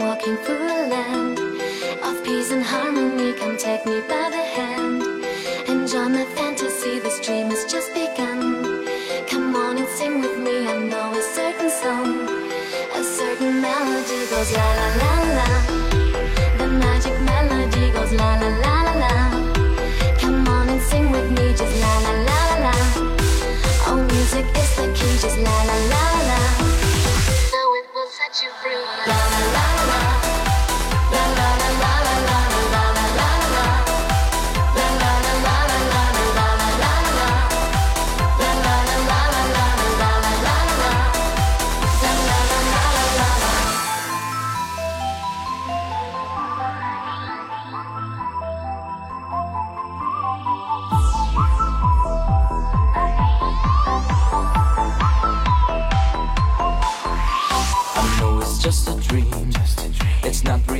walking through a land of peace and harmony. Come take me by the hand and join the fantasy. This dream has just begun. Come on and sing with me. I know a certain song, a certain melody goes la la la la. The magic melody goes la la la.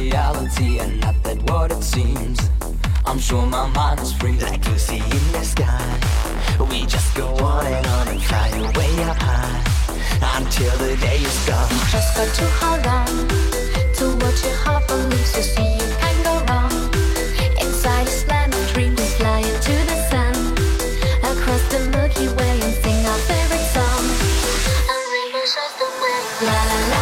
reality and not that what it seems. I'm sure my mind is free like you see in the sky. We just go on and on and fly away up high until the day is gone. You just got to hold on to what your heart believes. You see, you can go wrong. Inside a land of dreams, we fly into the sun across the Milky Way and sing our favorite song. A rainbow shows the way. La la la.